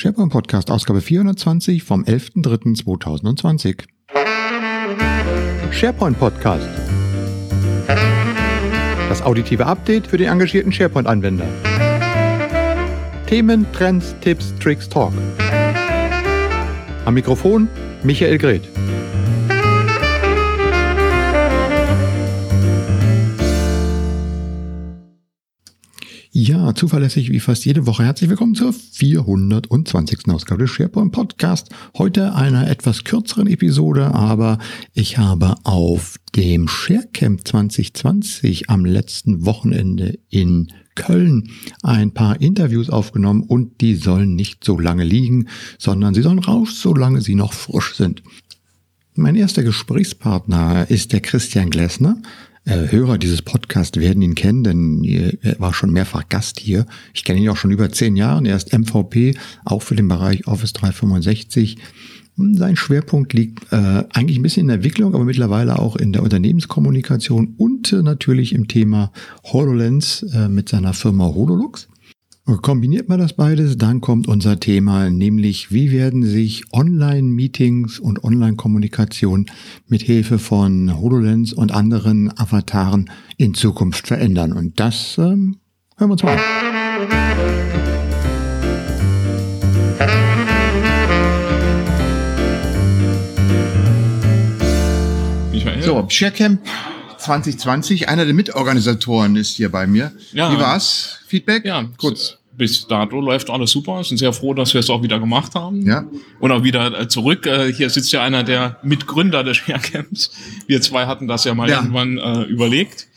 SharePoint Podcast, Ausgabe 420 vom 11.03.2020. SharePoint Podcast. Das auditive Update für den engagierten SharePoint-Anwender. Themen, Trends, Tipps, Tricks, Talk. Am Mikrofon Michael Greth. Ja, zuverlässig wie fast jede Woche. Herzlich willkommen zur 420. Ausgabe des SharePoint Podcast. Heute einer etwas kürzeren Episode, aber ich habe auf dem ShareCamp 2020 am letzten Wochenende in Köln ein paar Interviews aufgenommen und die sollen nicht so lange liegen, sondern sie sollen raus, solange sie noch frisch sind. Mein erster Gesprächspartner ist der Christian Glessner. Äh, Hörer dieses Podcasts werden ihn kennen, denn er war schon mehrfach Gast hier. Ich kenne ihn auch schon über zehn Jahre. Er ist MVP, auch für den Bereich Office 365. Sein Schwerpunkt liegt äh, eigentlich ein bisschen in der Entwicklung, aber mittlerweile auch in der Unternehmenskommunikation und äh, natürlich im Thema HoloLens äh, mit seiner Firma HoloLux. Kombiniert man das beides, dann kommt unser Thema, nämlich wie werden sich Online-Meetings und Online-Kommunikation mit Hilfe von HoloLens und anderen Avataren in Zukunft verändern. Und das ähm, hören wir uns mal an. So, ShareCamp 2020, einer der Mitorganisatoren ist hier bei mir. Ja. Wie war's? Feedback? Ja, kurz bis dato läuft alles super. Sind sehr froh, dass wir es auch wieder gemacht haben. Ja. Und auch wieder äh, zurück. Äh, hier sitzt ja einer der Mitgründer des Sharecamps. Wir zwei hatten das ja mal ja. irgendwann äh, überlegt.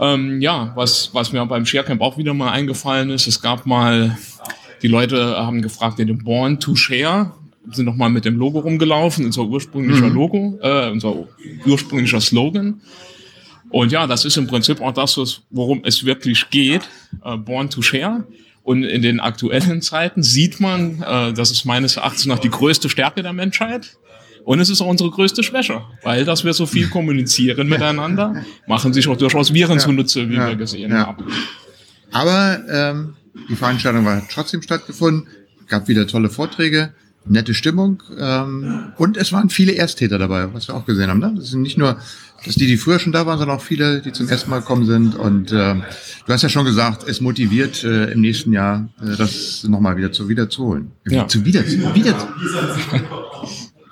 Ähm, ja, was, was mir beim Sharecamp auch wieder mal eingefallen ist, es gab mal, die Leute haben gefragt, den Born to Share, sind nochmal mit dem Logo rumgelaufen, unser ursprünglicher mhm. Logo, äh, unser ursprünglicher Slogan. Und ja, das ist im Prinzip auch das, worum es wirklich geht, äh, Born to Share. Und in den aktuellen Zeiten sieht man, äh, das ist meines Erachtens noch die größte Stärke der Menschheit. Und es ist auch unsere größte Schwäche, weil dass wir so viel kommunizieren miteinander, machen sich auch durchaus Viren ja, zunutze, wie ja, wir gesehen ja. haben. Aber ähm, die Veranstaltung war trotzdem stattgefunden, gab wieder tolle Vorträge nette Stimmung ähm, und es waren viele Ersttäter dabei, was wir auch gesehen haben. Ne? Das sind nicht nur dass die, die früher schon da waren, sondern auch viele, die zum ersten Mal gekommen sind. Und äh, du hast ja schon gesagt, es motiviert äh, im nächsten Jahr, äh, das nochmal wieder zu wiederzuholen. Ja. Zu wieder, zu, wieder.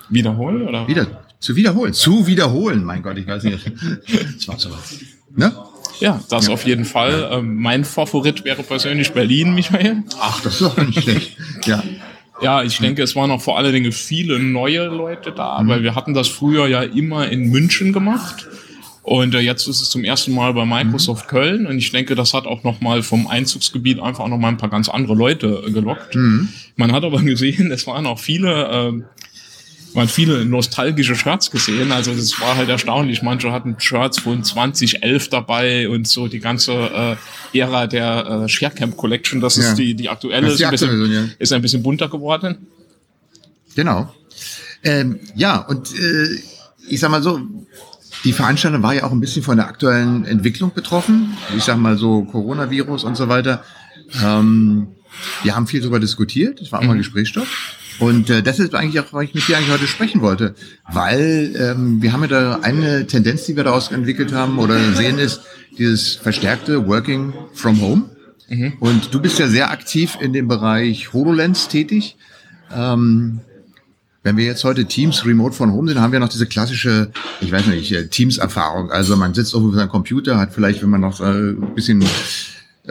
Wiederholen oder? Wieder, zu wiederholen. Zu wiederholen, mein Gott, ich weiß nicht. Das war so. Ne? Ja, das ja. auf jeden Fall. Ähm, mein Favorit wäre persönlich Berlin, Michael. Ach, das ist doch nicht schlecht. Ja. Ja, ich denke, es waren auch vor allen Dingen viele neue Leute da, mhm. weil wir hatten das früher ja immer in München gemacht. Und äh, jetzt ist es zum ersten Mal bei Microsoft mhm. Köln und ich denke, das hat auch nochmal vom Einzugsgebiet einfach auch nochmal ein paar ganz andere Leute äh, gelockt. Mhm. Man hat aber gesehen, es waren auch viele äh, man viele nostalgische Shirts gesehen. Also das war halt erstaunlich. Manche hatten Shirts von 2011 dabei und so die ganze äh, Ära der äh, Sharecamp Collection. Das ja. ist die, die aktuelle. Das ist, die ist, ein bisschen, ja. ist ein bisschen bunter geworden. Genau. Ähm, ja, und äh, ich sag mal so, die Veranstaltung war ja auch ein bisschen von der aktuellen Entwicklung betroffen. Ich sag mal so Coronavirus und so weiter. Ähm, wir haben viel darüber diskutiert. Es war auch mal mhm. Gesprächsstoff. Und äh, das ist eigentlich auch, was ich mit dir eigentlich heute sprechen wollte, weil ähm, wir haben ja da eine Tendenz, die wir daraus entwickelt haben oder sehen ist, dieses verstärkte Working from Home. Mhm. Und du bist ja sehr aktiv in dem Bereich HoloLens tätig. Ähm, wenn wir jetzt heute Teams remote von home sind, haben wir noch diese klassische, ich weiß nicht, äh, Teams-Erfahrung. Also man sitzt auf seinem Computer, hat vielleicht, wenn man noch äh, ein bisschen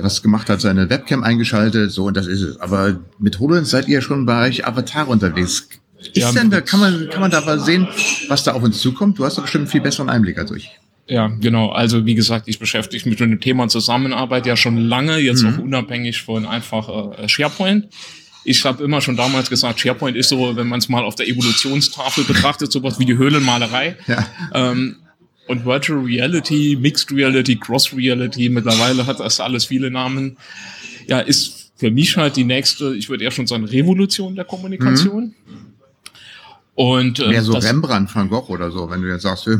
was gemacht hat, seine Webcam eingeschaltet, so und das ist es. Aber mit HoloLens seid ihr schon im Bereich Avatar unterwegs. Ist ja, denn da, kann man, kann man da mal sehen, was da auf uns zukommt? Du hast doch bestimmt einen viel besseren Einblick als ich. Ja, genau. Also wie gesagt, ich beschäftige mich mit dem Thema Zusammenarbeit ja schon lange, jetzt mhm. auch unabhängig von einfach äh, SharePoint. Ich habe immer schon damals gesagt, SharePoint ist so, wenn man es mal auf der Evolutionstafel betrachtet, sowas wie die Höhlenmalerei. Ja. Ähm, und Virtual Reality, Mixed Reality, Cross Reality, mittlerweile hat das alles viele Namen. Ja, ist für mich halt die nächste, ich würde eher schon sagen, Revolution der Kommunikation. Mhm. Und, äh, Mehr so Rembrandt, Van Gogh oder so, wenn du jetzt sagst, in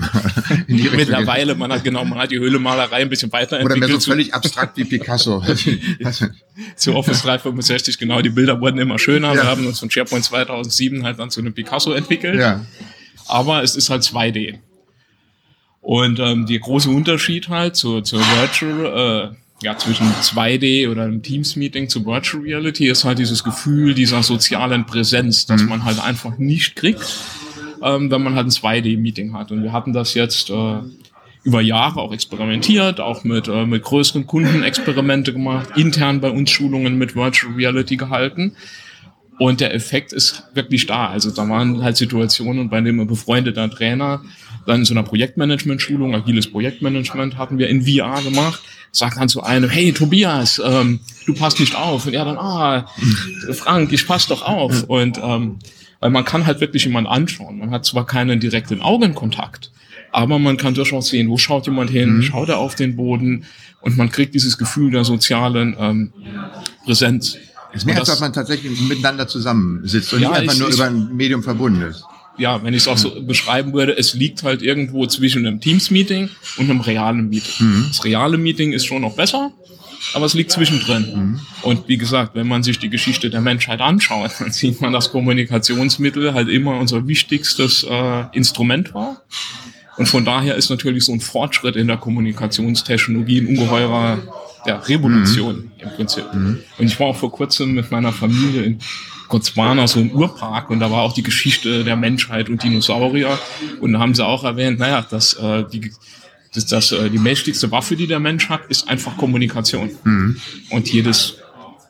die Richtung Mittlerweile, man hat genau, man hat die Höhlemalerei ein bisschen weiterentwickelt. Oder mehr so völlig abstrakt wie Picasso. zu Office 365, genau, die Bilder wurden immer schöner. Ja. Wir haben uns von SharePoint 2007 halt dann zu einem Picasso entwickelt. Ja. Aber es ist halt 2D. Und ähm, der große Unterschied halt zur, zur Virtual, äh, ja, zwischen 2D oder einem Teams-Meeting zu Virtual Reality ist halt dieses Gefühl dieser sozialen Präsenz, dass mhm. man halt einfach nicht kriegt, ähm, wenn man halt ein 2D-Meeting hat. Und wir hatten das jetzt äh, über Jahre auch experimentiert, auch mit, äh, mit größeren Kunden Experimente gemacht, intern bei uns Schulungen mit Virtual Reality gehalten. Und der Effekt ist wirklich da. Also da waren halt Situationen, bei denen ein befreundeter Trainer dann in so einer Projektmanagement-Schulung, agiles Projektmanagement hatten wir in VR gemacht, sagt dann zu einem, hey Tobias, ähm, du passt nicht auf. Und er dann, ah, Frank, ich passe doch auf. Und ähm, weil man kann halt wirklich jemand anschauen. Man hat zwar keinen direkten Augenkontakt, aber man kann durchaus sehen, wo schaut jemand hin, mhm. schaut er auf den Boden und man kriegt dieses Gefühl der sozialen ähm, Präsenz. Es ist mehr, als dass man tatsächlich miteinander zusammensitzt und ja, nicht einfach ich, nur ich, über ein Medium verbunden ist ja, wenn ich es auch so beschreiben würde, es liegt halt irgendwo zwischen einem Teams-Meeting und einem realen Meeting. Mhm. Das reale Meeting ist schon noch besser, aber es liegt zwischendrin. Mhm. Und wie gesagt, wenn man sich die Geschichte der Menschheit anschaut, dann sieht man, dass Kommunikationsmittel halt immer unser wichtigstes äh, Instrument war. Und von daher ist natürlich so ein Fortschritt in der Kommunikationstechnologie ein ungeheurer ja, Revolution mhm. im Prinzip. Mhm. Und ich war auch vor kurzem mit meiner Familie in Botswana so ein Urpark und da war auch die Geschichte der Menschheit und Dinosaurier und da haben sie auch erwähnt, naja, dass äh, die das, das, äh, die mächtigste Waffe, die der Mensch hat, ist einfach Kommunikation. Mhm. Und jedes,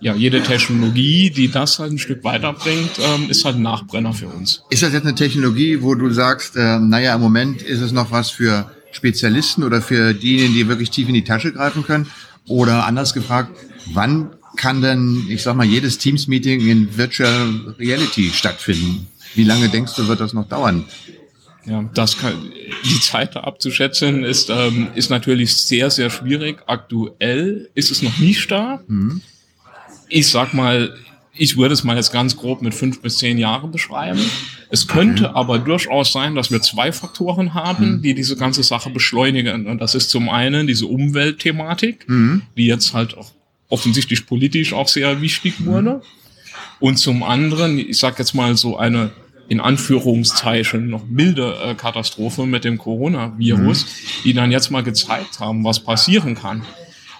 ja, jede Technologie, die das halt ein Stück weiterbringt, ähm, ist halt ein Nachbrenner für uns. Ist das jetzt eine Technologie, wo du sagst, äh, naja, im Moment ist es noch was für Spezialisten oder für diejenigen, die wirklich tief in die Tasche greifen können? Oder anders gefragt, wann kann denn, ich sag mal, jedes Teams-Meeting in Virtual Reality stattfinden? Wie lange denkst du, wird das noch dauern? Ja, das kann, die Zeit da abzuschätzen ist, ähm, ist natürlich sehr, sehr schwierig. Aktuell ist es noch nicht da. Mhm. Ich sag mal, ich würde es mal jetzt ganz grob mit fünf bis zehn Jahren beschreiben. Es könnte mhm. aber durchaus sein, dass wir zwei Faktoren haben, mhm. die diese ganze Sache beschleunigen. Und das ist zum einen diese Umweltthematik, mhm. die jetzt halt auch offensichtlich politisch auch sehr wichtig wurde. Und zum anderen, ich sag jetzt mal so eine in Anführungszeichen noch milde äh, Katastrophe mit dem Coronavirus, mhm. die dann jetzt mal gezeigt haben, was passieren kann.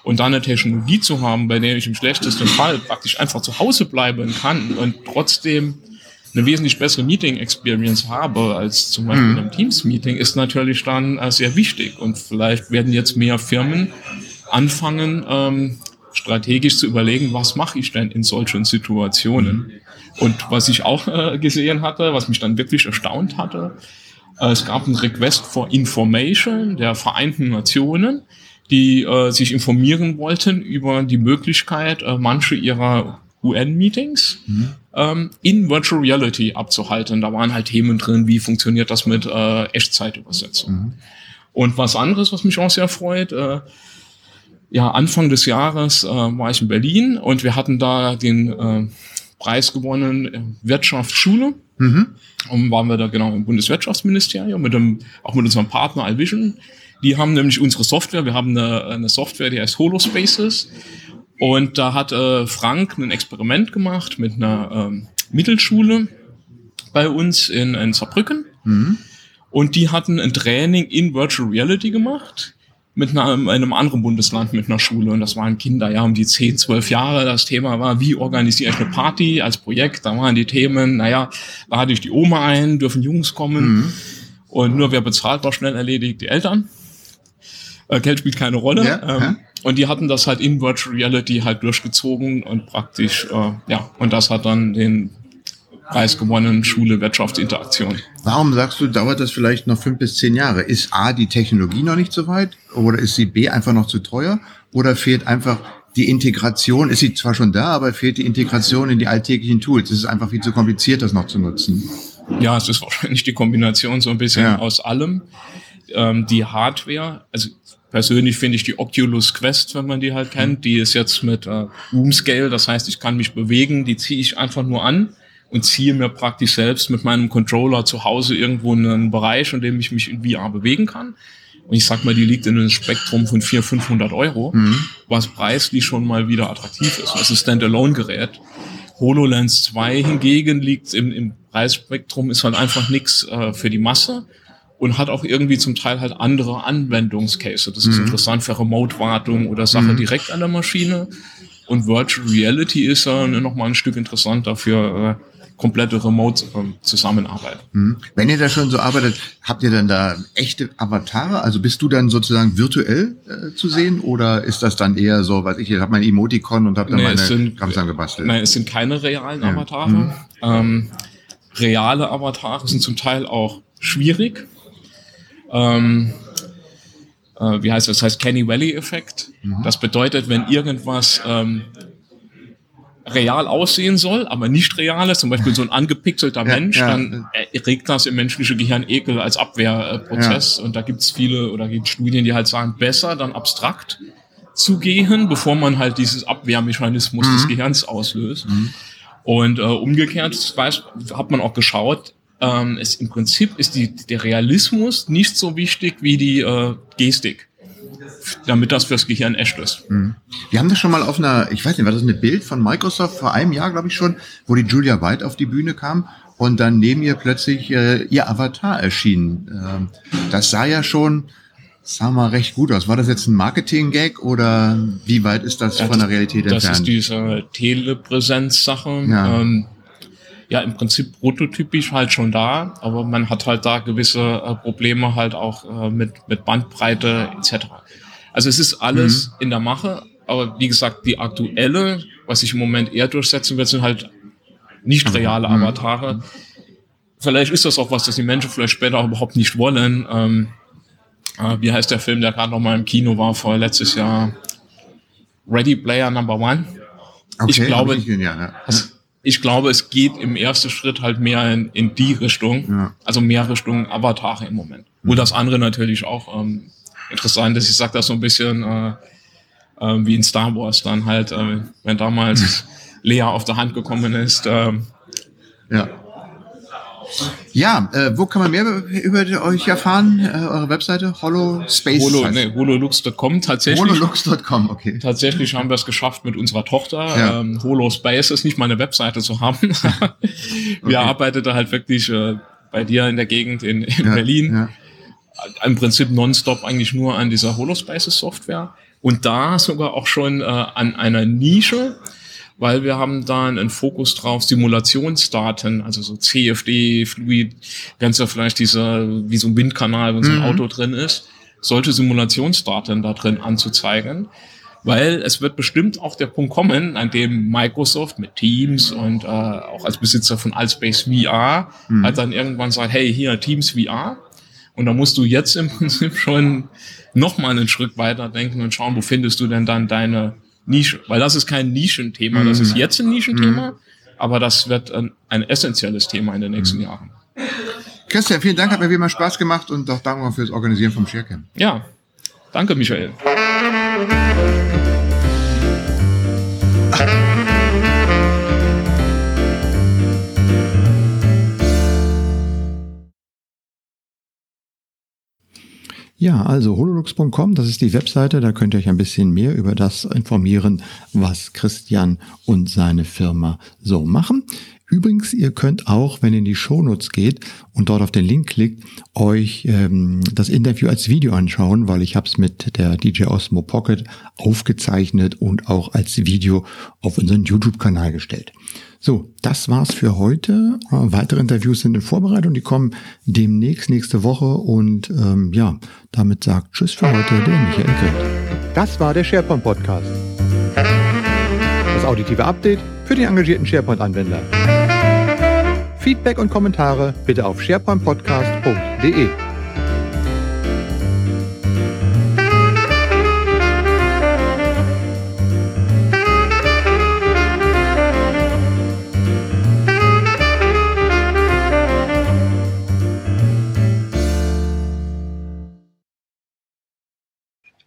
Und dann eine Technologie zu haben, bei der ich im schlechtesten Fall praktisch einfach zu Hause bleiben kann und trotzdem eine wesentlich bessere Meeting-Experience habe als zum Beispiel mhm. in einem Teams-Meeting, ist natürlich dann äh, sehr wichtig. Und vielleicht werden jetzt mehr Firmen anfangen, ähm, strategisch zu überlegen, was mache ich denn in solchen Situationen. Und was ich auch äh, gesehen hatte, was mich dann wirklich erstaunt hatte, äh, es gab einen Request for Information der Vereinten Nationen, die äh, sich informieren wollten über die Möglichkeit, äh, manche ihrer UN-Meetings mhm. ähm, in Virtual Reality abzuhalten. Da waren halt Themen drin, wie funktioniert das mit äh, Echtzeitübersetzung. Mhm. Und was anderes, was mich auch sehr freut, äh, ja, Anfang des Jahres äh, war ich in Berlin und wir hatten da den äh, Preis gewonnen, äh, Wirtschaftsschule. Mhm. Und waren wir da genau im Bundeswirtschaftsministerium mit dem, auch mit unserem Partner Alvision. Die haben nämlich unsere Software, wir haben eine, eine Software, die heißt Holospaces. Und da hat äh, Frank ein Experiment gemacht mit einer ähm, Mittelschule bei uns in, in Saarbrücken. Mhm. Und die hatten ein Training in Virtual Reality gemacht mit einer, einem anderen Bundesland mit einer Schule und das waren Kinder, ja, um die 10, 12 Jahre. Das Thema war, wie organisiere ich eine Party als Projekt? Da waren die Themen, naja, lade ich die Oma ein, dürfen Jungs kommen mhm. und nur wer bezahlt, war schnell erledigt, die Eltern. Äh, Geld spielt keine Rolle. Ja, ähm, ja. Und die hatten das halt in Virtual Reality halt durchgezogen und praktisch, äh, ja, und das hat dann den Preis gewonnen, Schule, Wirtschaftsinteraktion. Warum sagst du, dauert das vielleicht noch fünf bis zehn Jahre? Ist A, die Technologie noch nicht so weit? Oder ist sie B, einfach noch zu teuer? Oder fehlt einfach die Integration? Ist sie zwar schon da, aber fehlt die Integration in die alltäglichen Tools? Es ist einfach viel zu kompliziert, das noch zu nutzen. Ja, es ist wahrscheinlich die Kombination so ein bisschen ja. aus allem. Ähm, die Hardware, also persönlich finde ich die Oculus Quest, wenn man die halt kennt, die ist jetzt mit äh, Room Scale, das heißt, ich kann mich bewegen, die ziehe ich einfach nur an und ziehe mir praktisch selbst mit meinem Controller zu Hause irgendwo einen Bereich, in dem ich mich in VR bewegen kann. Und ich sag mal, die liegt in einem Spektrum von 400, 500 Euro, mhm. was preislich schon mal wieder attraktiv ist. Das ist ein Standalone-Gerät. HoloLens 2 hingegen liegt im, im Preisspektrum, ist halt einfach nichts äh, für die Masse und hat auch irgendwie zum Teil halt andere Anwendungscase. Das ist mhm. interessant für Remote-Wartung oder Sache mhm. direkt an der Maschine. Und Virtual Reality ist ja äh, noch mal ein Stück interessanter für äh, komplette Remote-Zusammenarbeit. Mhm. Wenn ihr da schon so arbeitet, habt ihr dann da echte Avatare? Also bist du dann sozusagen virtuell äh, zu sehen oder ist das dann eher so, was ich, ich habe mein Emoticon und habe dann nee, meine sind, gebastelt? Nein, es sind keine realen ja. Avatare. Mhm. Ähm, reale Avatare sind zum Teil auch schwierig ähm, äh, wie heißt das? Das heißt Kenny Valley Effekt. Mhm. Das bedeutet, wenn irgendwas ähm, real aussehen soll, aber nicht real ist, zum Beispiel so ein angepixelter ja, Mensch, ja. dann erregt das im menschlichen Gehirn Ekel als Abwehrprozess. Ja. Und da gibt's viele oder gibt Studien, die halt sagen, besser dann abstrakt zu gehen, bevor man halt dieses Abwehrmechanismus mhm. des Gehirns auslöst. Mhm. Und äh, umgekehrt weiß, hat man auch geschaut, ähm, es, im Prinzip ist die, der Realismus nicht so wichtig wie die äh, Gestik damit das fürs Gehirn echt ist. Mhm. Wir haben das schon mal auf einer, ich weiß nicht, war das ein Bild von Microsoft vor einem Jahr, glaube ich schon, wo die Julia White auf die Bühne kam und dann neben ihr plötzlich äh, ihr Avatar erschien. Ähm, das sah ja schon, sah mal recht gut aus. War das jetzt ein Marketing-Gag oder wie weit ist das ja, von der Realität das entfernt? Das ist diese Telepräsenz-Sache. Ja. Ähm, ja im Prinzip prototypisch halt schon da, aber man hat halt da gewisse äh, Probleme halt auch äh, mit, mit Bandbreite etc. Also es ist alles mhm. in der Mache, aber wie gesagt, die aktuelle, was sich im Moment eher durchsetzen wird, sind halt nicht reale mhm. Avatare. Vielleicht ist das auch was, das die Menschen vielleicht später auch überhaupt nicht wollen. Ähm, äh, wie heißt der Film, der gerade noch mal im Kino war vor letztes Jahr? Ready Player Number One. Okay, ich glaube, ich, ja, ja ich glaube, es geht im ersten Schritt halt mehr in, in die Richtung, ja. also mehr Richtung Avatar im Moment. Mhm. Wo das andere natürlich auch ähm, interessant ist. Ich sag das so ein bisschen äh, äh, wie in Star Wars dann halt, äh, wenn damals Lea auf der Hand gekommen ist. Äh, ja. Ja, äh, wo kann man mehr über euch erfahren? Äh, eure Webseite? Holospace? Holo, nee, hololux.com tatsächlich. Hololux.com, okay. Tatsächlich haben wir es geschafft mit unserer Tochter. Ja. Ähm, Holospace ist nicht mal eine Webseite zu haben. wir okay. arbeitet da halt wirklich äh, bei dir in der Gegend in, in ja, Berlin. Ja. Im Prinzip nonstop eigentlich nur an dieser Holospaces Software. Und da sogar auch schon äh, an einer Nische, weil wir haben da einen Fokus drauf, Simulationsdaten, also so CFD, Fluid, ganz ja vielleicht dieser, wie so ein Windkanal, wenn so ein mhm. Auto drin ist, solche Simulationsdaten da drin anzuzeigen. Weil es wird bestimmt auch der Punkt kommen, an dem Microsoft mit Teams und äh, auch als Besitzer von Allspace VR mhm. halt dann irgendwann sagt, hey, hier Teams VR. Und da musst du jetzt im Prinzip schon noch mal einen Schritt weiter denken und schauen, wo findest du denn dann deine Nische, weil das ist kein Nischenthema, das ist mhm. jetzt ein Nischenthema, mhm. aber das wird ein, ein essentielles Thema in den nächsten mhm. Jahren. Christian, vielen Dank, hat mir wie immer Spaß gemacht und auch danke fürs Organisieren vom Sharecamp. Ja, danke Michael. Ja, also hololux.com, das ist die Webseite, da könnt ihr euch ein bisschen mehr über das informieren, was Christian und seine Firma so machen. Übrigens, ihr könnt auch, wenn ihr in die Shownotes geht und dort auf den Link klickt, euch ähm, das Interview als Video anschauen, weil ich habe es mit der DJ Osmo Pocket aufgezeichnet und auch als Video auf unseren YouTube-Kanal gestellt. So, das war's für heute. Weitere Interviews sind in Vorbereitung, die kommen demnächst nächste Woche und ähm, ja, damit sagt Tschüss für heute der Michael Grind. Das war der SharePoint Podcast. Das auditive Update für den engagierten SharePoint-Anwender. Feedback und Kommentare bitte auf sharepointpodcast.de.